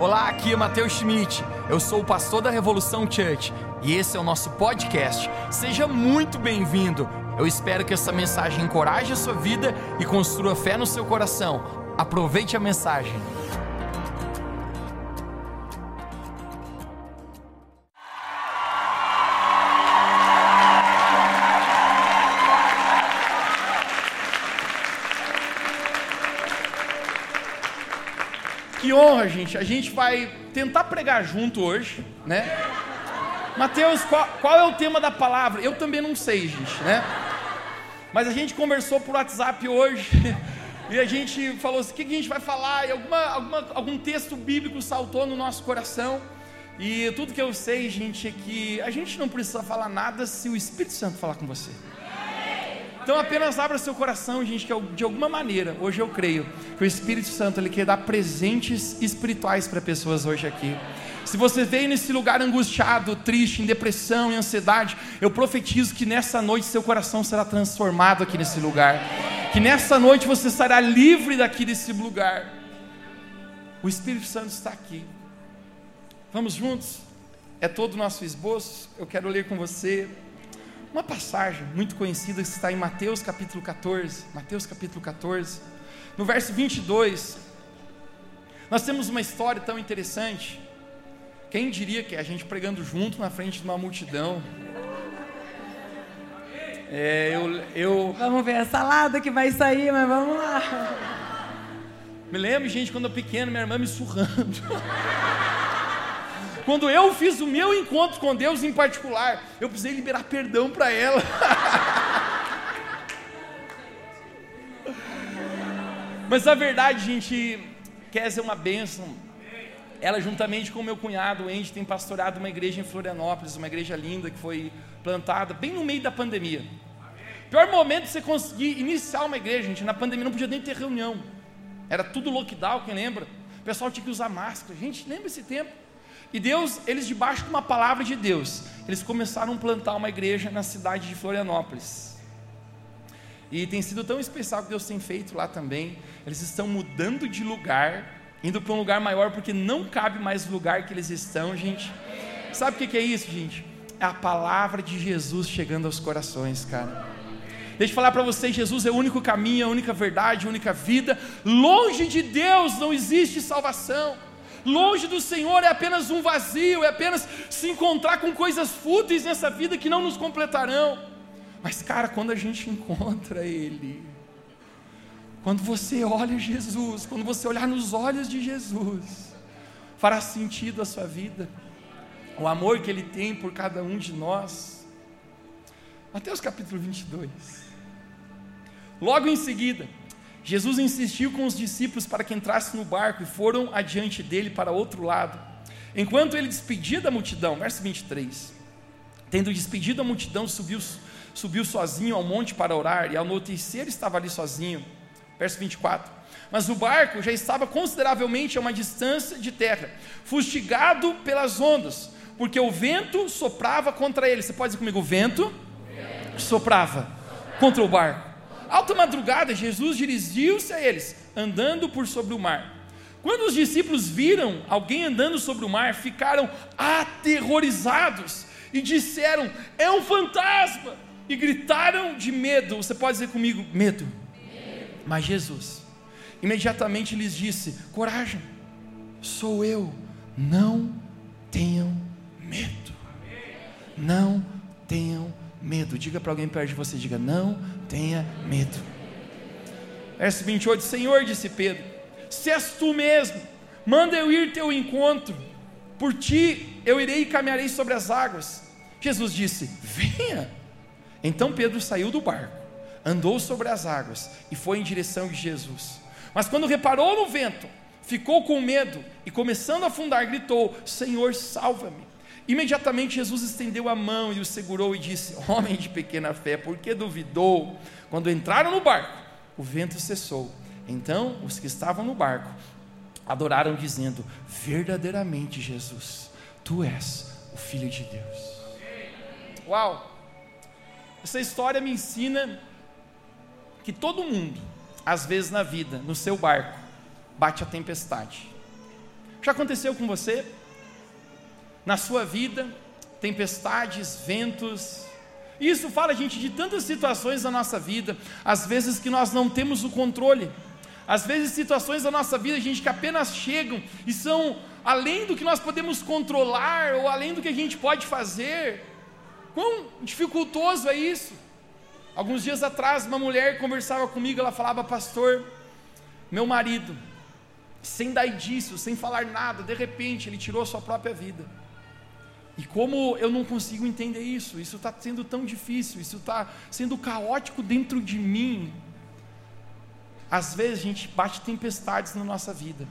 Olá, aqui é Matheus Schmidt. Eu sou o pastor da Revolução Church e esse é o nosso podcast. Seja muito bem-vindo. Eu espero que essa mensagem encoraje a sua vida e construa fé no seu coração. Aproveite a mensagem. Honra, gente. A gente vai tentar pregar junto hoje, né? Mateus, qual, qual, é o tema da palavra? Eu também não sei, gente, né? Mas a gente conversou por WhatsApp hoje e a gente falou assim: o que a gente vai falar? E alguma, alguma, algum texto bíblico saltou no nosso coração. E tudo que eu sei, gente, é que a gente não precisa falar nada se o Espírito Santo falar com você. Então apenas abra seu coração, gente, que de alguma maneira, hoje eu creio, que o Espírito Santo ele quer dar presentes espirituais para pessoas hoje aqui. Se você veio nesse lugar angustiado, triste, em depressão, em ansiedade, eu profetizo que nessa noite seu coração será transformado aqui nesse lugar. Que nessa noite você estará livre daqui desse lugar. O Espírito Santo está aqui. Vamos juntos? É todo o nosso esboço. Eu quero ler com você uma passagem muito conhecida que está em Mateus capítulo 14, Mateus capítulo 14, no verso 22, nós temos uma história tão interessante. Quem diria que a gente pregando junto na frente de uma multidão? É, eu, eu... Vamos ver a salada que vai sair, mas vamos lá. Me lembro, gente, quando eu pequeno, minha irmã me surrando. Quando eu fiz o meu encontro com Deus em particular, eu precisei liberar perdão para ela. Mas a verdade, gente, Kézia é uma bênção. Ela, juntamente com meu cunhado, o Andy, tem pastorado uma igreja em Florianópolis, uma igreja linda que foi plantada bem no meio da pandemia. Pior momento de você conseguir iniciar uma igreja, gente, na pandemia não podia nem ter reunião. Era tudo lockdown, quem lembra? O pessoal tinha que usar máscara. Gente, lembra esse tempo? E Deus, eles debaixo de uma palavra de Deus, eles começaram a plantar uma igreja na cidade de Florianópolis. E tem sido tão especial que Deus tem feito lá também. Eles estão mudando de lugar, indo para um lugar maior, porque não cabe mais o lugar que eles estão, gente. Sabe o que é isso, gente? É a palavra de Jesus chegando aos corações, cara. Deixa eu falar para vocês: Jesus é o único caminho, a única verdade, a única vida. Longe de Deus não existe salvação. Longe do Senhor é apenas um vazio, é apenas se encontrar com coisas fúteis nessa vida que não nos completarão. Mas, cara, quando a gente encontra Ele, quando você olha Jesus, quando você olhar nos olhos de Jesus, fará sentido a sua vida, o amor que Ele tem por cada um de nós. Mateus capítulo 22. Logo em seguida, Jesus insistiu com os discípulos para que entrassem no barco e foram adiante dele para outro lado. Enquanto ele despedia da multidão, verso 23. Tendo despedido a multidão, subiu, subiu sozinho ao monte para orar, e ao anoitecer estava ali sozinho. Verso 24. Mas o barco já estava consideravelmente a uma distância de terra, fustigado pelas ondas, porque o vento soprava contra ele. Você pode dizer comigo: o vento soprava contra o barco. Alta madrugada, Jesus dirigiu-se a eles, andando por sobre o mar. Quando os discípulos viram alguém andando sobre o mar, ficaram aterrorizados e disseram: É um fantasma! E gritaram de medo. Você pode dizer comigo: medo. medo. Mas Jesus imediatamente lhes disse: Coragem, sou eu, não tenham medo. Não tenham medo. Diga para alguém perto de você: diga, não tenha medo. Verso 28, Senhor, disse Pedro, se és tu mesmo, manda eu ir teu encontro, por ti eu irei e caminharei sobre as águas. Jesus disse: Venha. Então Pedro saiu do barco, andou sobre as águas e foi em direção de Jesus. Mas quando reparou no vento, ficou com medo e, começando a afundar, gritou: Senhor, salva-me. Imediatamente Jesus estendeu a mão e o segurou e disse: Homem de pequena fé, por que duvidou? Quando entraram no barco, o vento cessou. Então os que estavam no barco adoraram, dizendo: Verdadeiramente, Jesus, tu és o Filho de Deus. Uau! Essa história me ensina que todo mundo, às vezes na vida, no seu barco, bate a tempestade. Já aconteceu com você? Na sua vida, tempestades, ventos. Isso fala, gente, de tantas situações da nossa vida, às vezes que nós não temos o controle. Às vezes situações da nossa vida, gente, que apenas chegam e são além do que nós podemos controlar ou além do que a gente pode fazer. Quão dificultoso é isso? Alguns dias atrás, uma mulher conversava comigo, ela falava, pastor, meu marido, sem dar disso, sem falar nada, de repente ele tirou a sua própria vida. E como eu não consigo entender isso, isso está sendo tão difícil, isso está sendo caótico dentro de mim. Às vezes a gente bate tempestades na nossa vida,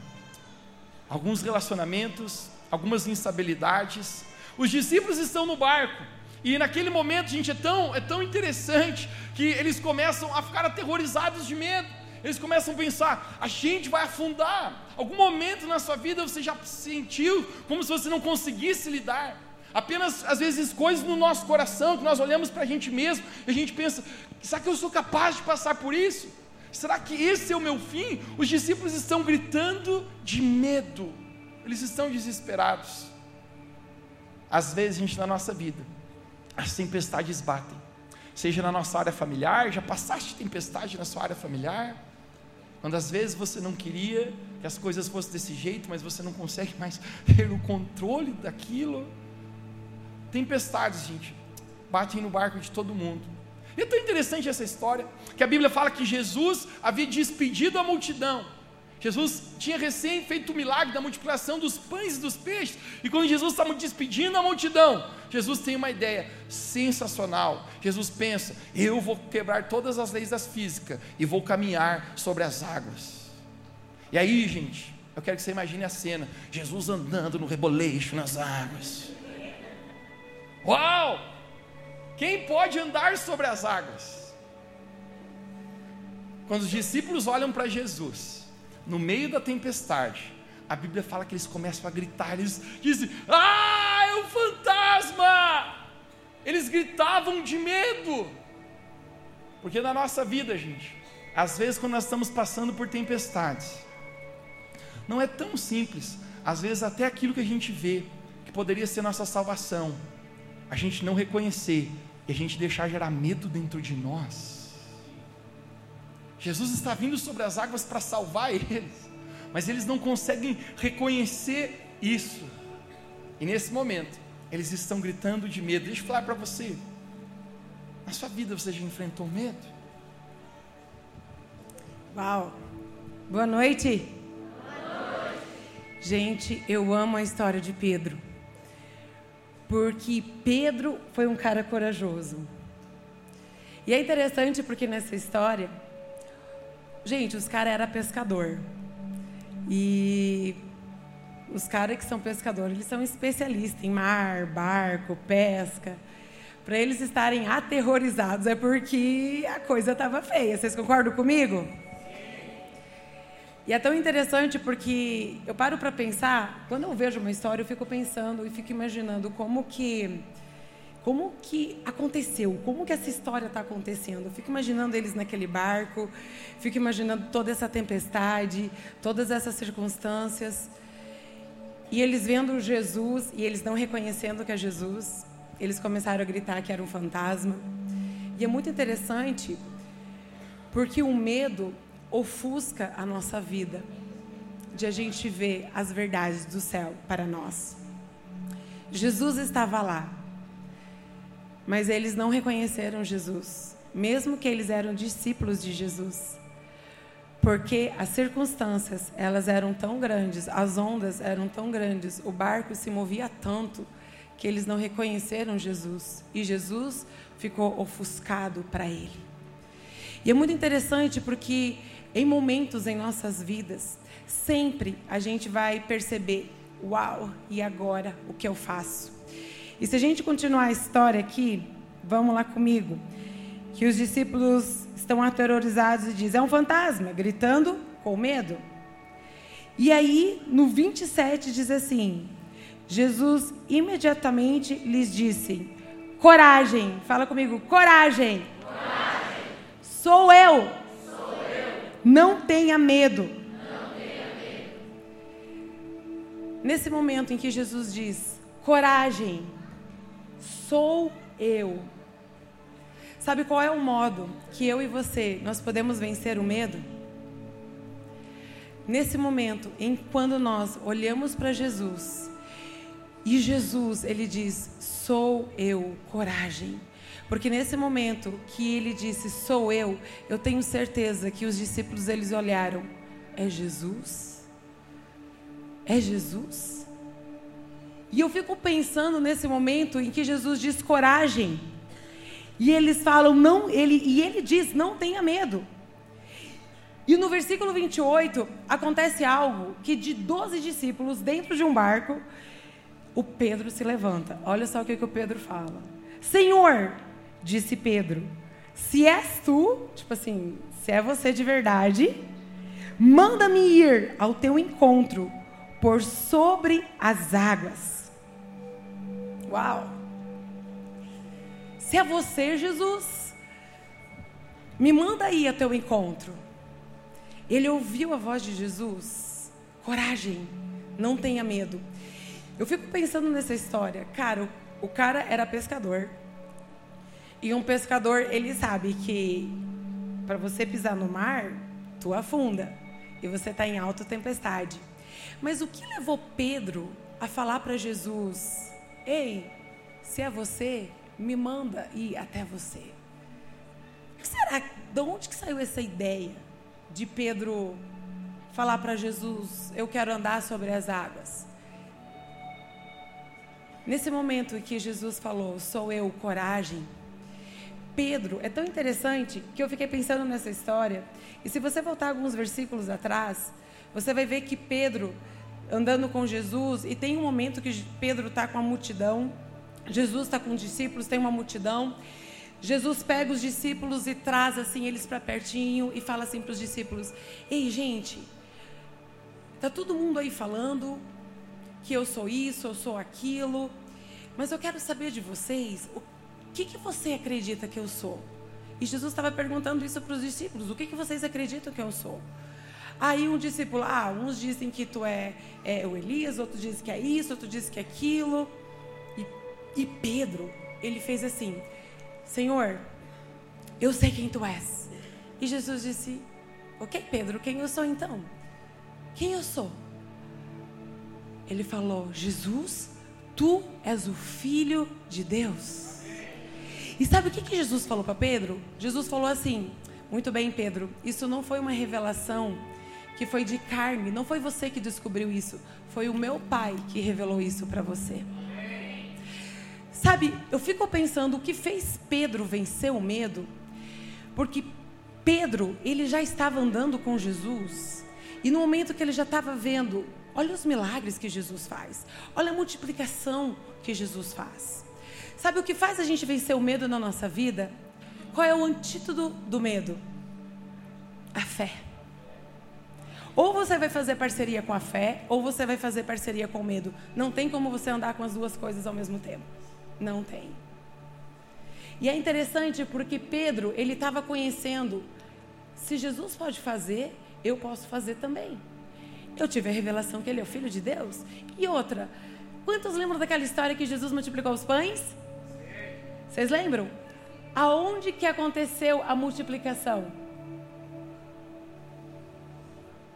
alguns relacionamentos, algumas instabilidades. Os discípulos estão no barco, e naquele momento, gente, é tão, é tão interessante que eles começam a ficar aterrorizados de medo. Eles começam a pensar: a gente vai afundar. Algum momento na sua vida você já sentiu como se você não conseguisse lidar. Apenas, às vezes, coisas no nosso coração que nós olhamos para a gente mesmo e a gente pensa: será que eu sou capaz de passar por isso? Será que esse é o meu fim? Os discípulos estão gritando de medo, eles estão desesperados. Às vezes, gente, na nossa vida, as tempestades batem, seja na nossa área familiar, já passaste tempestade na sua área familiar, quando às vezes você não queria que as coisas fossem desse jeito, mas você não consegue mais ter o controle daquilo. Tempestades, gente, batem no barco de todo mundo. E é tão interessante essa história, que a Bíblia fala que Jesus havia despedido a multidão. Jesus tinha recém feito o milagre da multiplicação dos pães e dos peixes, e quando Jesus estava despedindo a multidão, Jesus tem uma ideia sensacional. Jesus pensa: eu vou quebrar todas as leis da física e vou caminhar sobre as águas. E aí, gente, eu quero que você imagine a cena: Jesus andando no reboleixo nas águas. Uau! Quem pode andar sobre as águas? Quando os discípulos olham para Jesus, no meio da tempestade, a Bíblia fala que eles começam a gritar, eles dizem: Ah, é um fantasma! Eles gritavam de medo, porque na nossa vida, gente, às vezes quando nós estamos passando por tempestades, não é tão simples, às vezes até aquilo que a gente vê, que poderia ser nossa salvação, a gente não reconhecer e a gente deixar gerar medo dentro de nós. Jesus está vindo sobre as águas para salvar eles, mas eles não conseguem reconhecer isso. E nesse momento, eles estão gritando de medo. Deixa eu falar para você. Na sua vida você já enfrentou medo? Uau! Boa noite. Boa noite. Gente, eu amo a história de Pedro porque Pedro foi um cara corajoso. E é interessante porque nessa história, gente, os caras eram pescador. E os caras que são pescadores, eles são especialistas em mar, barco, pesca. Para eles estarem aterrorizados é porque a coisa estava feia. Vocês concordam comigo? E é tão interessante porque eu paro para pensar, quando eu vejo uma história, eu fico pensando e fico imaginando como que como que aconteceu, como que essa história está acontecendo. Eu fico imaginando eles naquele barco, fico imaginando toda essa tempestade, todas essas circunstâncias. E eles vendo Jesus e eles não reconhecendo que é Jesus, eles começaram a gritar que era um fantasma. E é muito interessante porque o medo ofusca a nossa vida de a gente ver as verdades do céu para nós. Jesus estava lá, mas eles não reconheceram Jesus, mesmo que eles eram discípulos de Jesus. Porque as circunstâncias, elas eram tão grandes, as ondas eram tão grandes, o barco se movia tanto que eles não reconheceram Jesus e Jesus ficou ofuscado para ele. E é muito interessante porque em momentos em nossas vidas, sempre a gente vai perceber: uau, e agora o que eu faço? E se a gente continuar a história aqui, vamos lá comigo, que os discípulos estão aterrorizados e dizem: é um fantasma, gritando com medo. E aí, no 27, diz assim: Jesus imediatamente lhes disse: Coragem, fala comigo, coragem. coragem. Sou eu. Não tenha medo. nesse momento em que Jesus diz: coragem, sou eu. Sabe qual é o modo que eu e você nós podemos vencer o medo? Nesse momento, em quando nós olhamos para Jesus e Jesus ele diz: "Sou eu, coragem". Porque nesse momento que ele disse: "Sou eu", eu tenho certeza que os discípulos eles olharam: "É Jesus? É Jesus?" E eu fico pensando nesse momento em que Jesus diz coragem. E eles falam, não, ele, e ele diz, não tenha medo. E no versículo 28, acontece algo que de 12 discípulos dentro de um barco, o Pedro se levanta. Olha só o que, que o Pedro fala. Senhor, disse Pedro, se és tu, tipo assim, se é você de verdade, manda-me ir ao teu encontro por sobre as águas. Uau! Se é você, Jesus, me manda aí a teu encontro. Ele ouviu a voz de Jesus. Coragem, não tenha medo. Eu fico pensando nessa história. Cara, o, o cara era pescador. E um pescador, ele sabe que para você pisar no mar, tu afunda. E você está em alta tempestade. Mas o que levou Pedro a falar para Jesus: Ei, se é você, me manda ir até você. O que será? De onde que saiu essa ideia de Pedro falar para Jesus: Eu quero andar sobre as águas? Nesse momento em que Jesus falou: Sou eu, coragem. Pedro, é tão interessante que eu fiquei pensando nessa história. E se você voltar alguns versículos atrás, você vai ver que Pedro andando com Jesus, e tem um momento que Pedro está com a multidão, Jesus está com os discípulos, tem uma multidão. Jesus pega os discípulos e traz assim eles para pertinho e fala assim para os discípulos: Ei, gente, tá todo mundo aí falando que eu sou isso, eu sou aquilo, mas eu quero saber de vocês o que, que você acredita que eu sou? E Jesus estava perguntando isso para os discípulos: O que, que vocês acreditam que eu sou? Aí um discípulo, ah, uns dizem que tu é, é o Elias, outros dizem que é isso, outros dizem que é aquilo. E Pedro, ele fez assim: Senhor, eu sei quem tu és. E Jesus disse: Ok, Pedro, quem eu sou então? Quem eu sou? Ele falou: Jesus, tu és o filho de Deus. E sabe o que, que Jesus falou para Pedro? Jesus falou assim: Muito bem, Pedro, isso não foi uma revelação que foi de carne, não foi você que descobriu isso, foi o meu Pai que revelou isso para você. Sabe, eu fico pensando o que fez Pedro vencer o medo, porque Pedro, ele já estava andando com Jesus, e no momento que ele já estava vendo, olha os milagres que Jesus faz, olha a multiplicação que Jesus faz. Sabe o que faz a gente vencer o medo na nossa vida? Qual é o antídoto do medo? A fé. Ou você vai fazer parceria com a fé, ou você vai fazer parceria com o medo. Não tem como você andar com as duas coisas ao mesmo tempo. Não tem. E é interessante porque Pedro, ele estava conhecendo, se Jesus pode fazer, eu posso fazer também. Eu tive a revelação que ele é o filho de Deus. E outra, quantos lembram daquela história que Jesus multiplicou os pães? Vocês lembram? Aonde que aconteceu a multiplicação?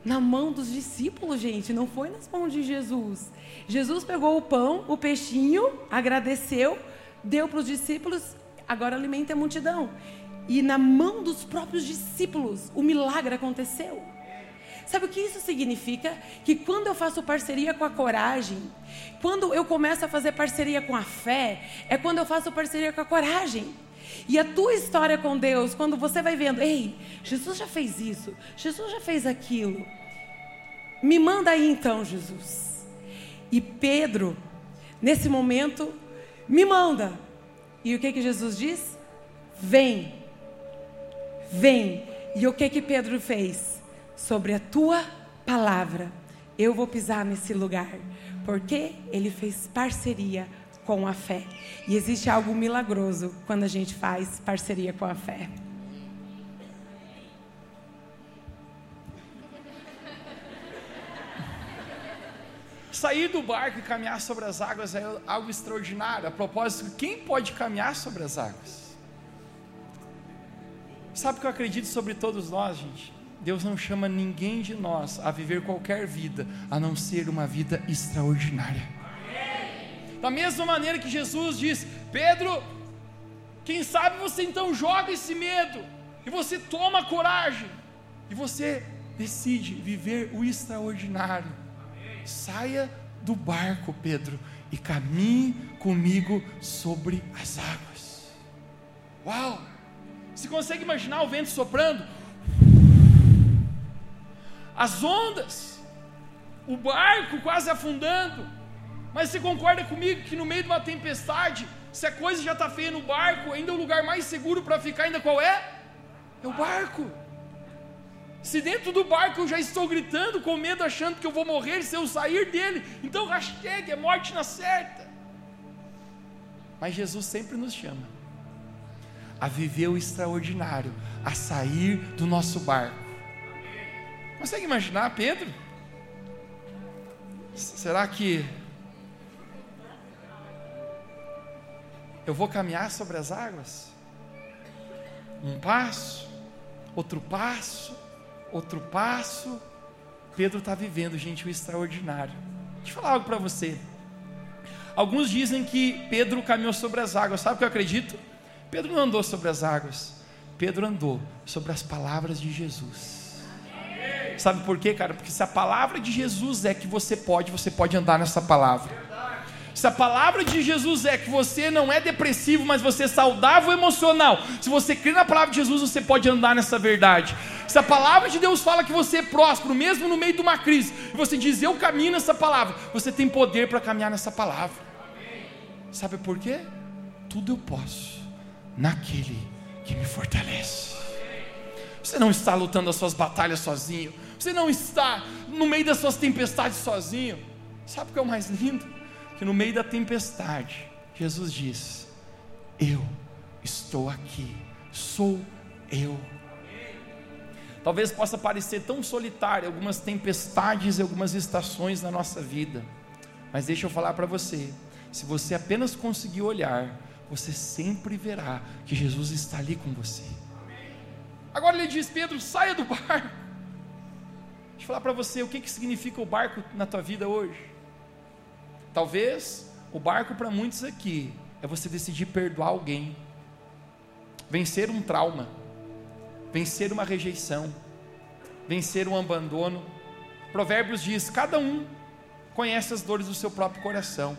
Na mão dos discípulos, gente, não foi nas mãos de Jesus. Jesus pegou o pão, o peixinho, agradeceu, deu para os discípulos, agora alimenta a multidão. E na mão dos próprios discípulos, o milagre aconteceu. Sabe o que isso significa? Que quando eu faço parceria com a coragem, quando eu começo a fazer parceria com a fé, é quando eu faço parceria com a coragem. E a tua história com Deus, quando você vai vendo, ei, Jesus já fez isso, Jesus já fez aquilo. Me manda aí então, Jesus. E Pedro, nesse momento, me manda. E o que que Jesus diz? Vem. Vem. E o que que Pedro fez? Sobre a tua palavra, eu vou pisar nesse lugar. Porque ele fez parceria com a fé. E existe algo milagroso quando a gente faz parceria com a fé. sair do barco e caminhar sobre as águas é algo extraordinário. A propósito, quem pode caminhar sobre as águas? Sabe o que eu acredito sobre todos nós, gente? Deus não chama ninguém de nós a viver qualquer vida, a não ser uma vida extraordinária. Da mesma maneira que Jesus diz: Pedro, quem sabe você então joga esse medo, e você toma coragem, e você decide viver o extraordinário. Saia do barco, Pedro, e caminhe comigo sobre as águas. Uau! Você consegue imaginar o vento soprando? As ondas, o barco quase afundando. Mas você concorda comigo que no meio de uma tempestade, se a coisa já está feia no barco, ainda o lugar mais seguro para ficar, ainda qual é? É o barco. Se dentro do barco eu já estou gritando com medo, achando que eu vou morrer se eu sair dele, então hashtag é morte na certa. Mas Jesus sempre nos chama a viver o extraordinário, a sair do nosso barco. Consegue imaginar Pedro? Será que eu vou caminhar sobre as águas? Um passo, outro passo, outro passo. Pedro está vivendo, gente, o extraordinário. Deixa eu falar algo para você. Alguns dizem que Pedro caminhou sobre as águas. Sabe o que eu acredito? Pedro não andou sobre as águas, Pedro andou sobre as palavras de Jesus. Sabe por quê, cara? Porque se a palavra de Jesus é que você pode, você pode andar nessa palavra. Se a palavra de Jesus é que você não é depressivo, mas você é saudável emocional, se você crê na palavra de Jesus, você pode andar nessa verdade. Se a palavra de Deus fala que você é próspero, mesmo no meio de uma crise, e você diz, eu caminho nessa palavra, você tem poder para caminhar nessa palavra. Sabe por quê? Tudo eu posso naquele que me fortalece. Você não está lutando as suas batalhas sozinho. Você não está no meio das suas tempestades sozinho. Sabe o que é o mais lindo? Que no meio da tempestade, Jesus diz: Eu estou aqui, sou eu. Talvez possa parecer tão solitário algumas tempestades e algumas estações na nossa vida, mas deixa eu falar para você: se você apenas conseguir olhar você sempre verá que Jesus está ali com você. Agora ele diz: Pedro, saia do barco. Deixa eu falar para você o que, que significa o barco na tua vida hoje. Talvez o barco para muitos aqui é você decidir perdoar alguém, vencer um trauma, vencer uma rejeição, vencer um abandono. Provérbios diz: cada um conhece as dores do seu próprio coração.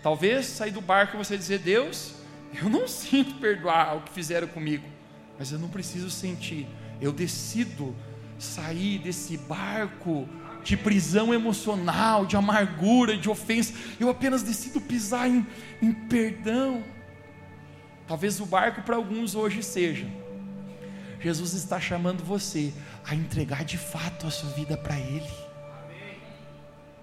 Talvez sair do barco e você dizer: Deus, eu não sinto perdoar o que fizeram comigo, mas eu não preciso sentir. Eu decido sair desse barco de prisão emocional, de amargura, de ofensa. Eu apenas decido pisar em, em perdão. Talvez o barco para alguns hoje seja. Jesus está chamando você a entregar de fato a sua vida para Ele.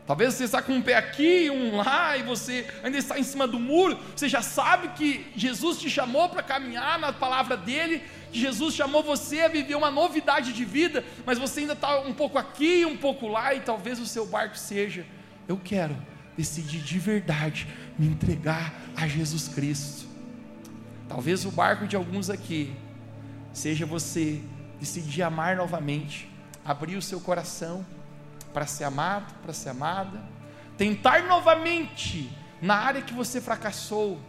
Talvez você está com um pé aqui e um lá, e você ainda está em cima do muro. Você já sabe que Jesus te chamou para caminhar na palavra dele, que Jesus chamou você a viver uma novidade de vida, mas você ainda está um pouco aqui, um pouco lá, e talvez o seu barco seja: eu quero decidir de verdade me entregar a Jesus Cristo. Talvez o barco de alguns aqui seja você decidir amar novamente, abrir o seu coração para ser amado, para ser amada, tentar novamente na área que você fracassou,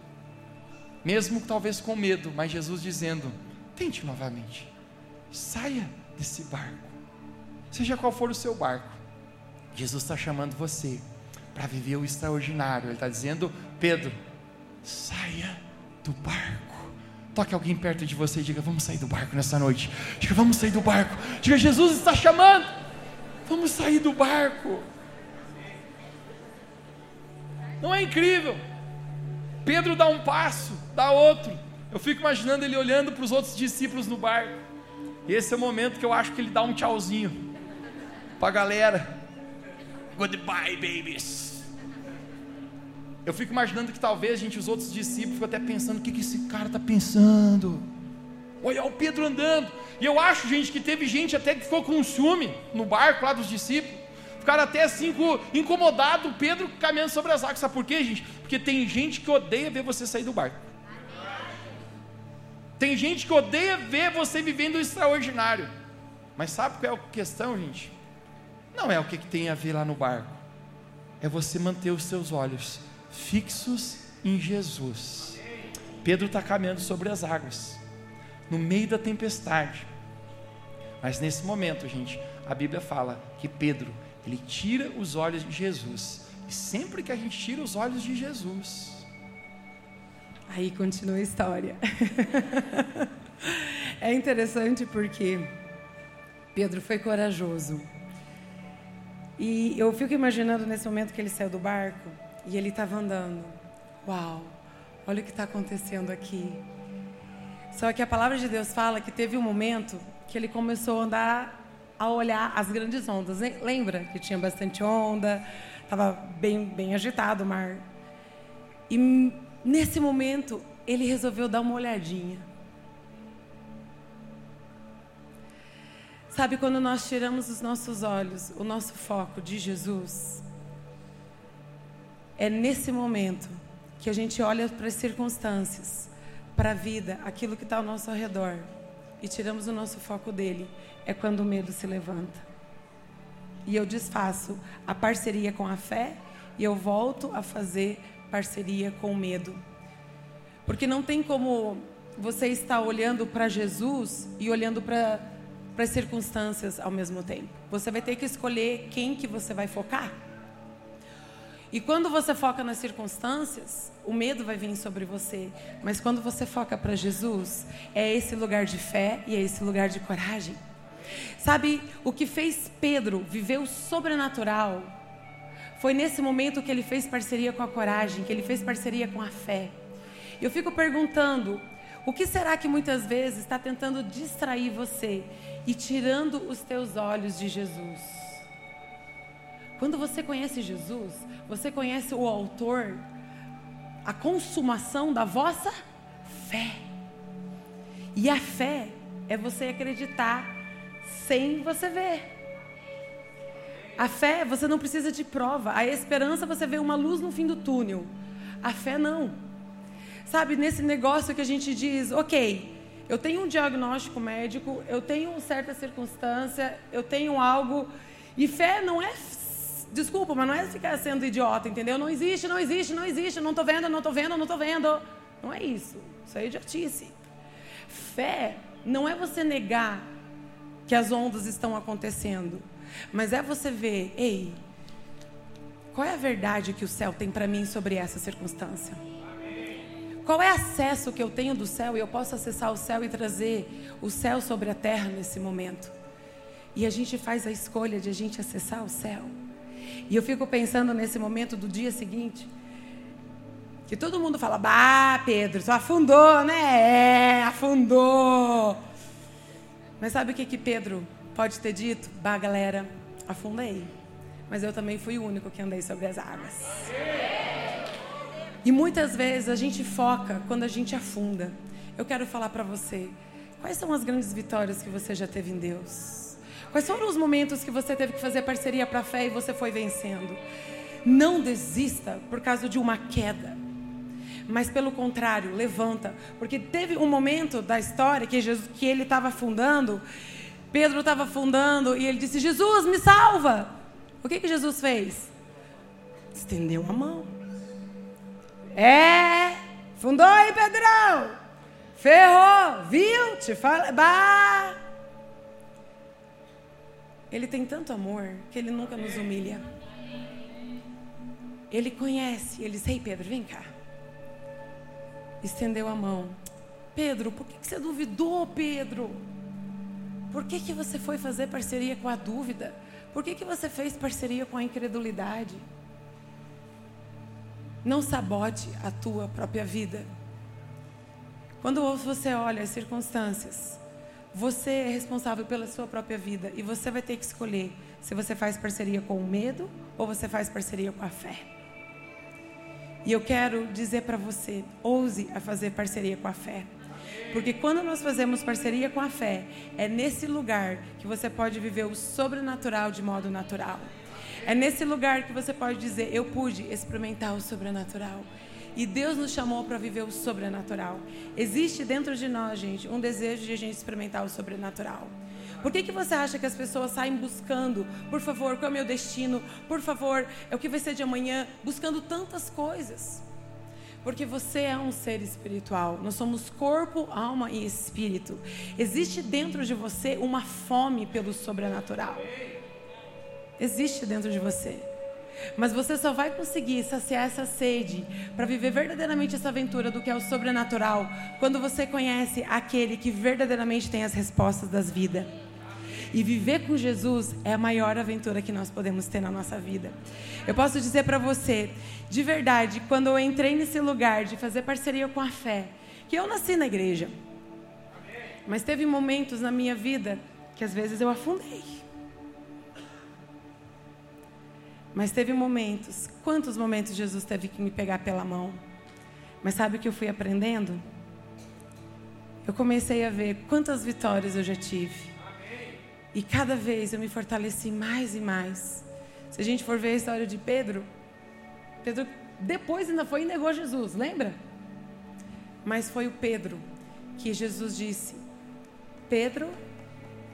mesmo talvez com medo, mas Jesus dizendo: tente novamente, saia desse barco, seja qual for o seu barco, Jesus está chamando você para viver o extraordinário, Ele está dizendo: Pedro, saia do barco. Toque alguém perto de você e diga: Vamos sair do barco nessa noite. Diga: Vamos sair do barco. Diga: Jesus está chamando. Vamos sair do barco. Não é incrível? Pedro dá um passo, dá outro. Eu fico imaginando ele olhando para os outros discípulos no barco. Esse é o momento que eu acho que ele dá um tchauzinho para a galera. Goodbye, babies. Eu fico imaginando que talvez, gente, os outros discípulos ficam até pensando: o que, que esse cara está pensando? Olha o Pedro andando. E eu acho, gente, que teve gente até que ficou com ciúme no barco lá dos discípulos. ficaram até assim incomodado, Pedro caminhando sobre as águas. Sabe por quê, gente? Porque tem gente que odeia ver você sair do barco. Tem gente que odeia ver você vivendo o extraordinário. Mas sabe qual é a questão, gente? Não é o que tem a ver lá no barco. É você manter os seus olhos fixos em Jesus. Pedro está caminhando sobre as águas, no meio da tempestade. Mas nesse momento, gente, a Bíblia fala que Pedro, ele tira os olhos de Jesus. E sempre que a gente tira os olhos de Jesus, Aí continua a história. é interessante porque Pedro foi corajoso. E eu fico imaginando nesse momento que ele saiu do barco e ele estava andando. Uau, olha o que está acontecendo aqui. Só que a palavra de Deus fala que teve um momento que ele começou a andar, a olhar as grandes ondas. Lembra que tinha bastante onda, estava bem, bem agitado o mar. E nesse momento, ele resolveu dar uma olhadinha. Sabe quando nós tiramos os nossos olhos, o nosso foco de Jesus? É nesse momento que a gente olha para as circunstâncias, para a vida, aquilo que está ao nosso redor, e tiramos o nosso foco dele. É quando o medo se levanta. E eu desfaço a parceria com a fé e eu volto a fazer parceria com o medo. Porque não tem como você estar olhando para Jesus e olhando para as circunstâncias ao mesmo tempo. Você vai ter que escolher quem que você vai focar. E quando você foca nas circunstâncias, o medo vai vir sobre você. Mas quando você foca para Jesus, é esse lugar de fé e é esse lugar de coragem. Sabe, o que fez Pedro viver o sobrenatural foi nesse momento que ele fez parceria com a coragem, que ele fez parceria com a fé. Eu fico perguntando, o que será que muitas vezes está tentando distrair você e tirando os teus olhos de Jesus. Quando você conhece Jesus, você conhece o autor, a consumação da vossa fé. E a fé é você acreditar sem você ver. A fé, você não precisa de prova. A esperança, você vê uma luz no fim do túnel. A fé, não. Sabe, nesse negócio que a gente diz, ok, eu tenho um diagnóstico médico, eu tenho certa circunstância, eu tenho algo. E fé não é. Desculpa, mas não é ficar sendo idiota, entendeu? Não existe, não existe, não existe, não estou vendo, não estou vendo, não estou vendo. Não é isso. Isso é idiotice. Fé não é você negar que as ondas estão acontecendo, mas é você ver, ei, qual é a verdade que o céu tem para mim sobre essa circunstância? Qual é o acesso que eu tenho do céu e eu posso acessar o céu e trazer o céu sobre a terra nesse momento? E a gente faz a escolha de a gente acessar o céu. E eu fico pensando nesse momento do dia seguinte, que todo mundo fala: "Bah, Pedro, tu afundou, né? É, afundou". Mas sabe o que que Pedro pode ter dito? Bah, galera, afundei. Mas eu também fui o único que andei sobre as águas. E muitas vezes a gente foca quando a gente afunda. Eu quero falar para você, quais são as grandes vitórias que você já teve em Deus? Quais foram os momentos que você teve que fazer parceria para a fé e você foi vencendo? Não desista por causa de uma queda. Mas pelo contrário, levanta, porque teve um momento da história que Jesus, que ele estava afundando, Pedro estava afundando e ele disse: "Jesus, me salva!" O que que Jesus fez? Estendeu a mão. É, fundou aí, Pedrão. Ferrou, viu? Te fala, bah. Ele tem tanto amor que ele nunca nos humilha. Ele conhece, ele diz: Ei, Pedro, vem cá. Estendeu a mão. Pedro, por que, você duvidou, Pedro? Por que, que você foi fazer parceria com a dúvida? Por que, que você fez parceria com a incredulidade? Não sabote a tua própria vida. Quando você olha as circunstâncias, você é responsável pela sua própria vida e você vai ter que escolher se você faz parceria com o medo ou você faz parceria com a fé. E eu quero dizer para você, ouse a fazer parceria com a fé. Porque quando nós fazemos parceria com a fé, é nesse lugar que você pode viver o sobrenatural de modo natural. É nesse lugar que você pode dizer: Eu pude experimentar o sobrenatural. E Deus nos chamou para viver o sobrenatural. Existe dentro de nós, gente, um desejo de a gente experimentar o sobrenatural. Por que, que você acha que as pessoas saem buscando, por favor, qual é o meu destino? Por favor, é o que vai ser de amanhã? Buscando tantas coisas. Porque você é um ser espiritual. Nós somos corpo, alma e espírito. Existe dentro de você uma fome pelo sobrenatural. Existe dentro de você. Mas você só vai conseguir saciar essa sede para viver verdadeiramente essa aventura do que é o sobrenatural quando você conhece aquele que verdadeiramente tem as respostas das vidas. E viver com Jesus é a maior aventura que nós podemos ter na nossa vida. Eu posso dizer para você, de verdade, quando eu entrei nesse lugar de fazer parceria com a fé, que eu nasci na igreja, mas teve momentos na minha vida que às vezes eu afundei. Mas teve momentos, quantos momentos Jesus teve que me pegar pela mão? Mas sabe o que eu fui aprendendo? Eu comecei a ver quantas vitórias eu já tive. E cada vez eu me fortaleci mais e mais. Se a gente for ver a história de Pedro, Pedro depois ainda foi e negou Jesus, lembra? Mas foi o Pedro que Jesus disse: Pedro,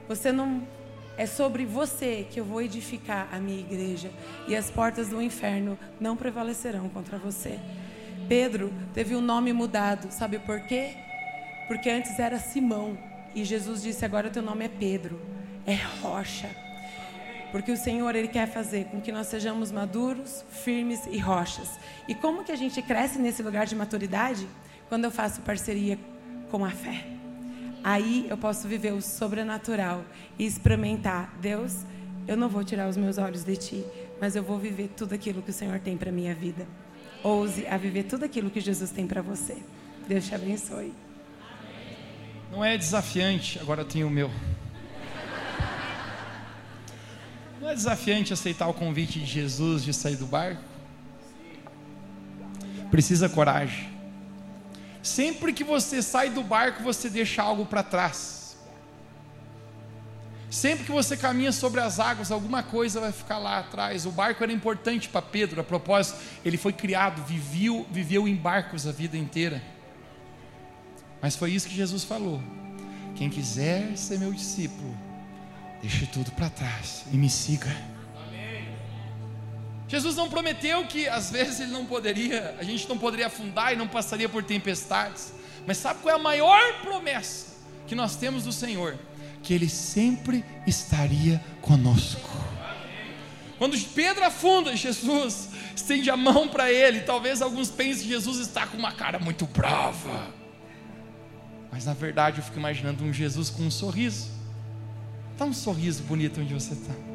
você não é sobre você que eu vou edificar a minha igreja e as portas do inferno não prevalecerão contra você. Pedro teve o um nome mudado, sabe por quê? Porque antes era Simão e Jesus disse: agora teu nome é Pedro, é rocha. Porque o Senhor ele quer fazer com que nós sejamos maduros, firmes e rochas. E como que a gente cresce nesse lugar de maturidade? Quando eu faço parceria com a fé. Aí eu posso viver o sobrenatural e experimentar. Deus, eu não vou tirar os meus olhos de ti, mas eu vou viver tudo aquilo que o Senhor tem para minha vida. Ouse a viver tudo aquilo que Jesus tem para você. Deus te abençoe. Não é desafiante, agora eu tenho o meu. Não é desafiante aceitar o convite de Jesus de sair do barco? Precisa coragem. Sempre que você sai do barco, você deixa algo para trás. Sempre que você caminha sobre as águas, alguma coisa vai ficar lá atrás. O barco era importante para Pedro, a propósito, ele foi criado, viveu, viveu em barcos a vida inteira. Mas foi isso que Jesus falou: quem quiser ser meu discípulo, deixe tudo para trás e me siga. Jesus não prometeu que às vezes ele não poderia, a gente não poderia afundar e não passaria por tempestades. Mas sabe qual é a maior promessa que nós temos do Senhor? Que ele sempre estaria conosco. Quando Pedro afunda, Jesus estende a mão para ele. Talvez alguns pensem que Jesus está com uma cara muito brava. Mas na verdade eu fico imaginando um Jesus com um sorriso. Dá um sorriso bonito onde você está.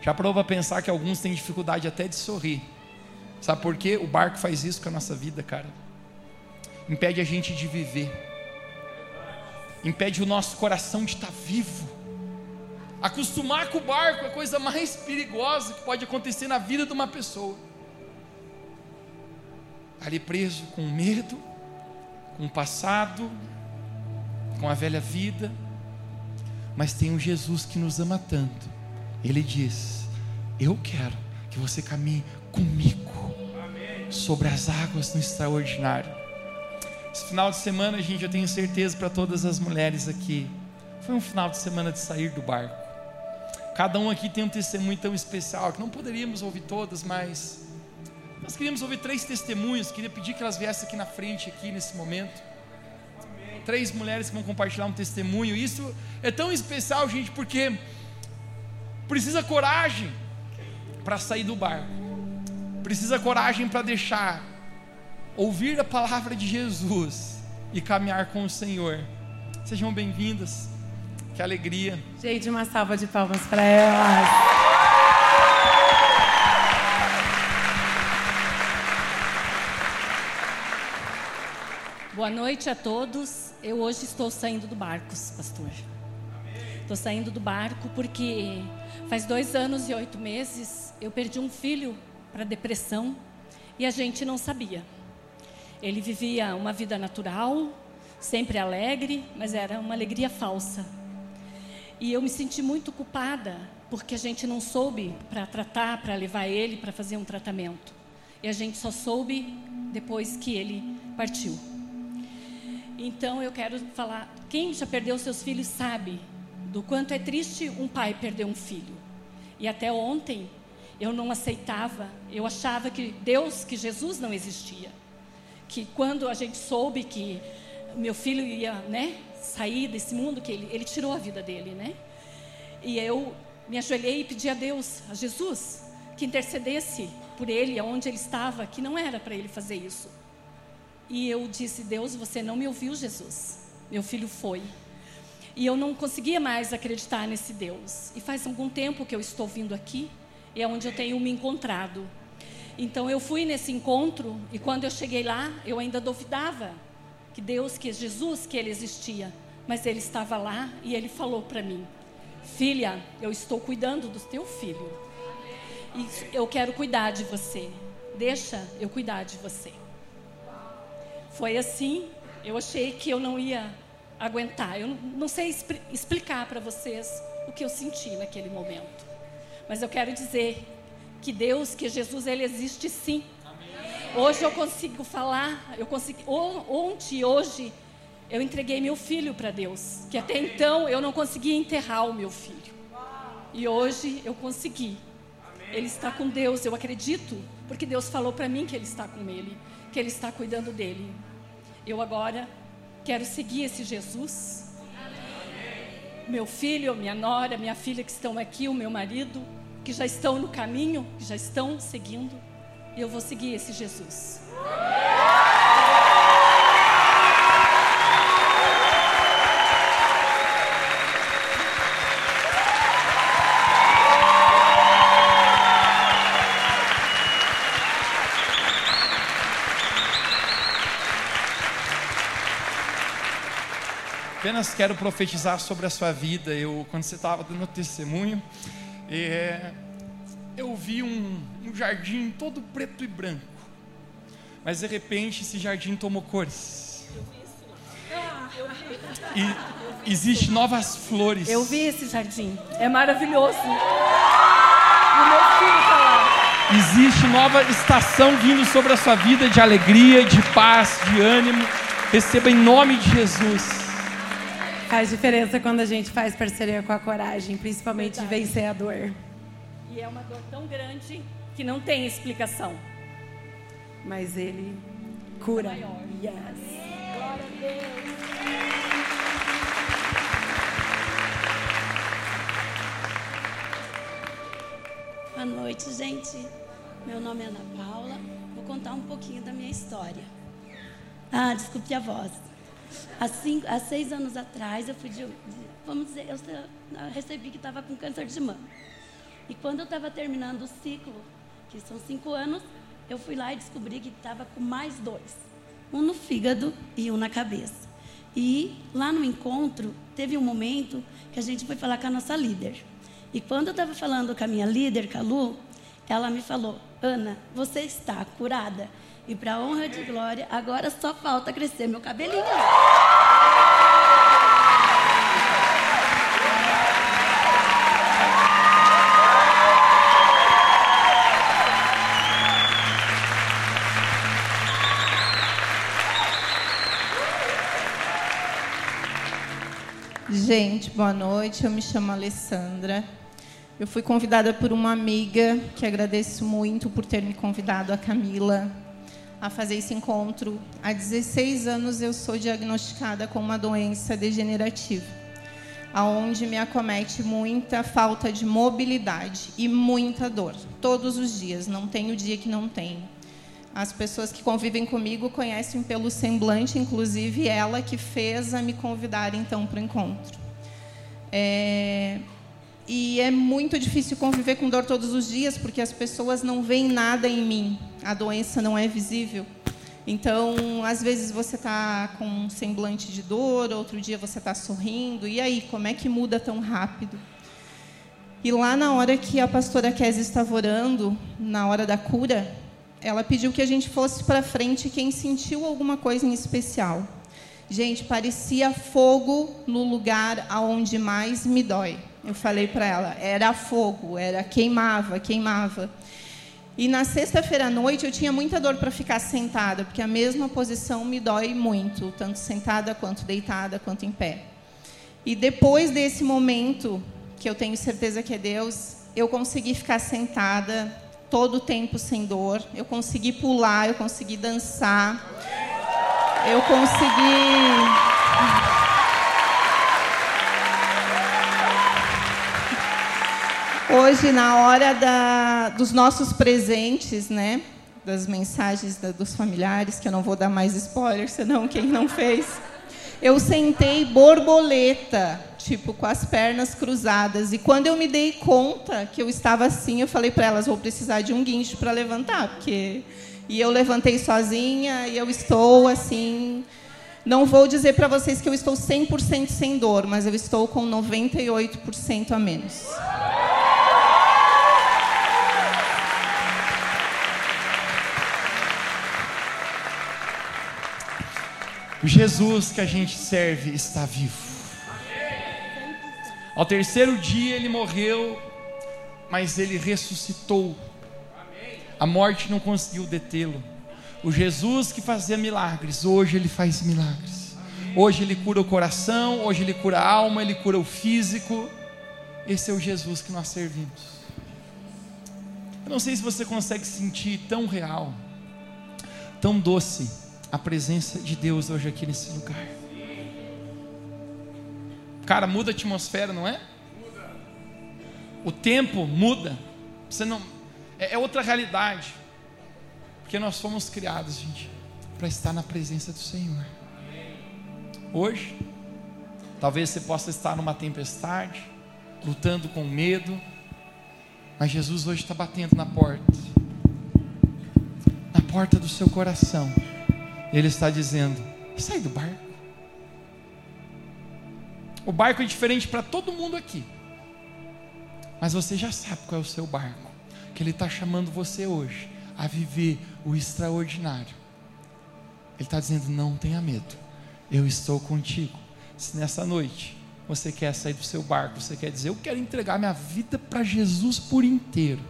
Já prova pensar que alguns têm dificuldade até de sorrir. Sabe por quê? O barco faz isso com a nossa vida, cara. Impede a gente de viver. Impede o nosso coração de estar vivo. Acostumar com o barco é a coisa mais perigosa que pode acontecer na vida de uma pessoa. Ali preso com medo, com o passado, com a velha vida. Mas tem um Jesus que nos ama tanto. Ele diz: eu quero que você caminhe comigo sobre as águas no extraordinário. Esse final de semana, gente, eu tenho certeza para todas as mulheres aqui, foi um final de semana de sair do barco. Cada um aqui tem um testemunho tão especial que não poderíamos ouvir todas, mas nós queríamos ouvir três testemunhos. Queria pedir que elas viessem aqui na frente, aqui nesse momento. Três mulheres que vão compartilhar um testemunho. Isso é tão especial, gente, porque precisa coragem para sair do barco. Precisa coragem para deixar ouvir a palavra de Jesus e caminhar com o Senhor. Sejam bem-vindas. Que alegria. Gente, uma salva de palmas para elas. Boa noite a todos. Eu hoje estou saindo do barco, pastor. Estou saindo do barco porque faz dois anos e oito meses eu perdi um filho para depressão e a gente não sabia. Ele vivia uma vida natural, sempre alegre, mas era uma alegria falsa. E eu me senti muito culpada, porque a gente não soube para tratar, para levar ele para fazer um tratamento. E a gente só soube depois que ele partiu. Então eu quero falar, quem já perdeu seus filhos sabe do quanto é triste um pai perder um filho. E até ontem eu não aceitava, eu achava que Deus, que Jesus não existia. Que quando a gente soube que meu filho ia, né, sair desse mundo, que ele, ele tirou a vida dele, né? E eu me ajoelhei e pedi a Deus, a Jesus, que intercedesse por ele, aonde ele estava, que não era para ele fazer isso. E eu disse: Deus, você não me ouviu, Jesus. Meu filho foi. E eu não conseguia mais acreditar nesse Deus. E faz algum tempo que eu estou vindo aqui, e é onde eu tenho me encontrado. Então eu fui nesse encontro, e quando eu cheguei lá, eu ainda duvidava que Deus, que Jesus, que Ele existia. Mas Ele estava lá e Ele falou para mim: Filha, eu estou cuidando do teu filho. E eu quero cuidar de você. Deixa eu cuidar de você. Foi assim, eu achei que eu não ia aguentar. Eu não sei explicar para vocês o que eu senti naquele momento. Mas eu quero dizer que Deus, que Jesus, Ele existe sim. Hoje eu consigo falar, eu consigo, ontem, hoje, eu entreguei meu filho para Deus, que até então eu não conseguia enterrar o meu filho. E hoje eu consegui. Ele está com Deus, eu acredito, porque Deus falou para mim que ele está com ele, que ele está cuidando dele. Eu agora quero seguir esse Jesus. Meu filho, minha nora, minha filha que estão aqui, o meu marido, que já estão no caminho, que já estão seguindo, eu vou seguir esse Jesus. Apenas quero profetizar sobre a sua vida. Eu, quando você estava dando testemunho, é, eu vi um, um jardim todo preto e branco. Mas de repente esse jardim tomou cores. E existe novas flores. Eu vi esse jardim. É maravilhoso. O meu filho está lá. Existe nova estação vindo sobre a sua vida de alegria, de paz, de ânimo. Receba em nome de Jesus. Faz diferença quando a gente faz parceria com a coragem, principalmente Verdade. de vencer a dor. E é uma dor tão grande que não tem explicação. Mas ele cura. É yes. Glória a Deus. Boa noite, gente. Meu nome é Ana Paula. Vou contar um pouquinho da minha história. Ah, desculpe a voz. Há, cinco, há seis anos atrás, eu fui de, vamos dizer, eu, eu recebi que estava com câncer de mama. E quando eu estava terminando o ciclo, que são cinco anos, eu fui lá e descobri que estava com mais dois. Um no fígado e um na cabeça. E lá no encontro, teve um momento que a gente foi falar com a nossa líder. E quando eu estava falando com a minha líder, Calu, ela me falou: Ana, você está curada. E para honra de glória, agora só falta crescer meu cabelinho. Gente, boa noite. Eu me chamo Alessandra. Eu fui convidada por uma amiga que agradeço muito por ter me convidado, a Camila, a fazer esse encontro. Há 16 anos eu sou diagnosticada com uma doença degenerativa, aonde me acomete muita falta de mobilidade e muita dor, todos os dias, não tem o dia que não tem. As pessoas que convivem comigo conhecem pelo semblante, inclusive ela que fez a me convidar então para o encontro. É, e é muito difícil conviver com dor todos os dias, porque as pessoas não veem nada em mim. A doença não é visível. Então, às vezes você está com um semblante de dor, outro dia você está sorrindo. E aí, como é que muda tão rápido? E lá na hora que a pastora Kézia estava orando, na hora da cura, ela pediu que a gente fosse para frente quem sentiu alguma coisa em especial. Gente, parecia fogo no lugar aonde mais me dói. Eu falei para ela, era fogo, era queimava, queimava. E na sexta-feira à noite eu tinha muita dor para ficar sentada, porque a mesma posição me dói muito, tanto sentada quanto deitada, quanto em pé. E depois desse momento, que eu tenho certeza que é Deus, eu consegui ficar sentada todo o tempo sem dor, eu consegui pular, eu consegui dançar, eu consegui Hoje, na hora da, dos nossos presentes, né? Das mensagens da, dos familiares, que eu não vou dar mais spoiler, senão quem não fez. Eu sentei borboleta, tipo, com as pernas cruzadas. E quando eu me dei conta que eu estava assim, eu falei para elas: vou precisar de um guincho para levantar, porque. E eu levantei sozinha e eu estou assim. Não vou dizer para vocês que eu estou 100% sem dor, mas eu estou com 98% a menos. O Jesus que a gente serve está vivo. Ao terceiro dia ele morreu, mas ele ressuscitou. A morte não conseguiu detê-lo. O Jesus que fazia milagres, hoje ele faz milagres. Hoje ele cura o coração, hoje ele cura a alma, ele cura o físico. Esse é o Jesus que nós servimos. Eu não sei se você consegue sentir tão real, tão doce a presença de Deus hoje aqui nesse lugar. Cara, muda a atmosfera, não é? O tempo muda. Você não é, é outra realidade. Porque nós fomos criados, gente, para estar na presença do Senhor. Hoje, talvez você possa estar numa tempestade, lutando com medo, mas Jesus hoje está batendo na porta, na porta do seu coração. Ele está dizendo: sai do barco. O barco é diferente para todo mundo aqui. Mas você já sabe qual é o seu barco. Que Ele está chamando você hoje a viver o extraordinário. Ele está dizendo: não tenha medo, eu estou contigo. Se nessa noite você quer sair do seu barco, você quer dizer: eu quero entregar minha vida para Jesus por inteiro,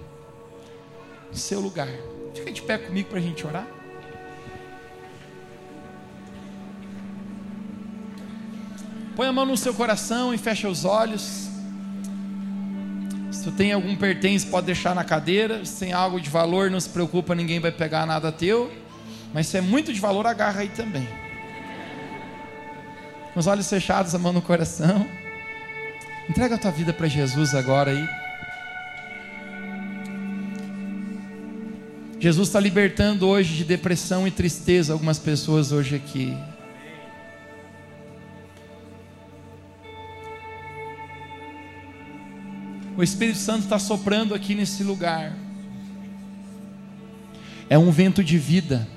seu lugar. Fica de pé comigo para a gente orar. Põe a mão no seu coração e fecha os olhos. Se tu tem algum pertence, pode deixar na cadeira. Se tem algo de valor, não se preocupa, ninguém vai pegar nada teu. Mas se é muito de valor, agarra aí também. Com os olhos fechados, a mão no coração. Entrega a tua vida para Jesus agora aí. Jesus está libertando hoje de depressão e tristeza algumas pessoas hoje aqui. O Espírito Santo está soprando aqui nesse lugar. É um vento de vida.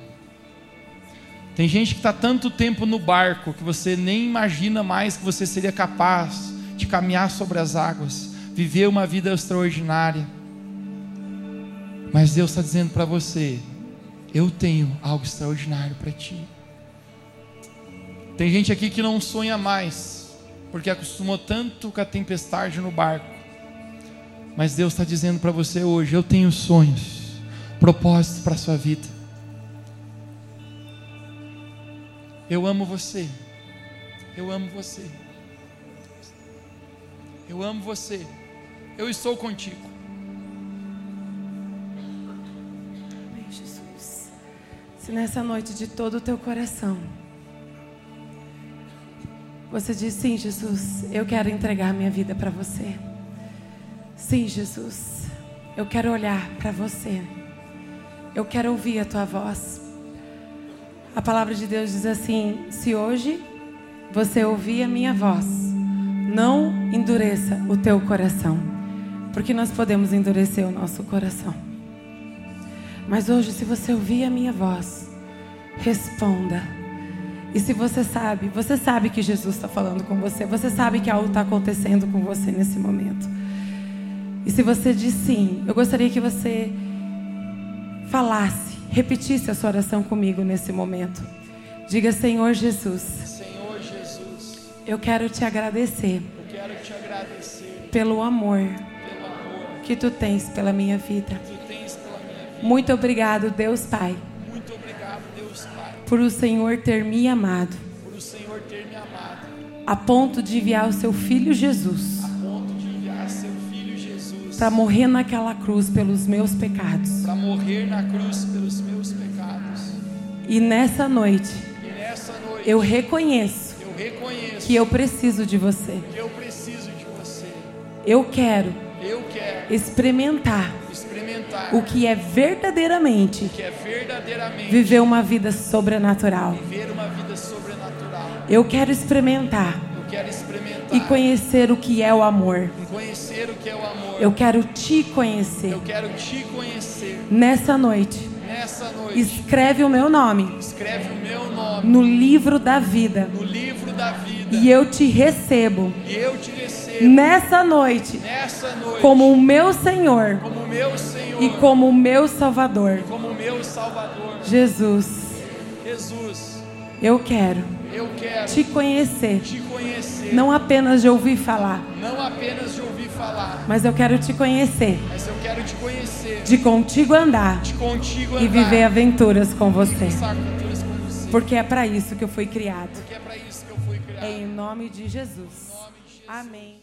Tem gente que está tanto tempo no barco que você nem imagina mais que você seria capaz de caminhar sobre as águas, viver uma vida extraordinária. Mas Deus está dizendo para você: eu tenho algo extraordinário para ti. Tem gente aqui que não sonha mais, porque acostumou tanto com a tempestade no barco, mas Deus está dizendo para você hoje: eu tenho sonhos, propósitos para a sua vida. Eu amo você. Eu amo você. Eu amo você. Eu estou contigo. Amém, Jesus. Se nessa noite de todo o teu coração você diz sim, Jesus, eu quero entregar minha vida para você. Sim, Jesus. Eu quero olhar para você. Eu quero ouvir a tua voz. A palavra de Deus diz assim: se hoje você ouvir a minha voz, não endureça o teu coração, porque nós podemos endurecer o nosso coração. Mas hoje, se você ouvir a minha voz, responda. E se você sabe, você sabe que Jesus está falando com você, você sabe que algo está acontecendo com você nesse momento. E se você diz sim, eu gostaria que você falasse, repetisse a sua oração comigo nesse momento. Diga, Senhor Jesus. Senhor Jesus. Eu quero te agradecer. Eu quero te agradecer pelo amor pelo amor que tu tens pela minha vida. que tu tens pela minha vida. Muito obrigado, Deus Pai, Muito obrigado, Deus Pai, por o Senhor ter me amado por o Senhor ter me amado, a ponto de enviar o seu filho Jesus para morrer naquela cruz pelos meus pecados. para morrer na cruz pelos meus pecados. E nessa noite E nessa noite eu reconheço eu reconheço que eu preciso de você. que eu preciso de você. Eu quero Eu quero experimentar experimentar o que é verdadeiramente que é verdadeiramente viver uma vida sobrenatural. viver uma vida sobrenatural. Eu quero experimentar quero experimentar e conhecer o que é o amor. e conhecer o que é o amor. Eu quero te conhecer. Eu quero te conhecer. Nessa noite, Nessa noite, escreve o meu nome escreve o meu nome no livro da vida no livro da vida e eu te recebo e eu te recebo nessa noite nessa noite como o meu Senhor como meu Senhor e como o meu Salvador. como meu Salvador. Jesus, Jesus, eu quero eu quero te conhecer, te conhecer, não apenas de ouvir falar, não apenas de ouvir falar, mas eu quero te conhecer, mas eu quero te conhecer, de contigo andar de contigo andar e viver aventuras com você, aventuras com você. porque é para isso que eu fui criado. Porque é para isso que eu fui criado. Em nome de Jesus. Em nome de Jesus. Amém.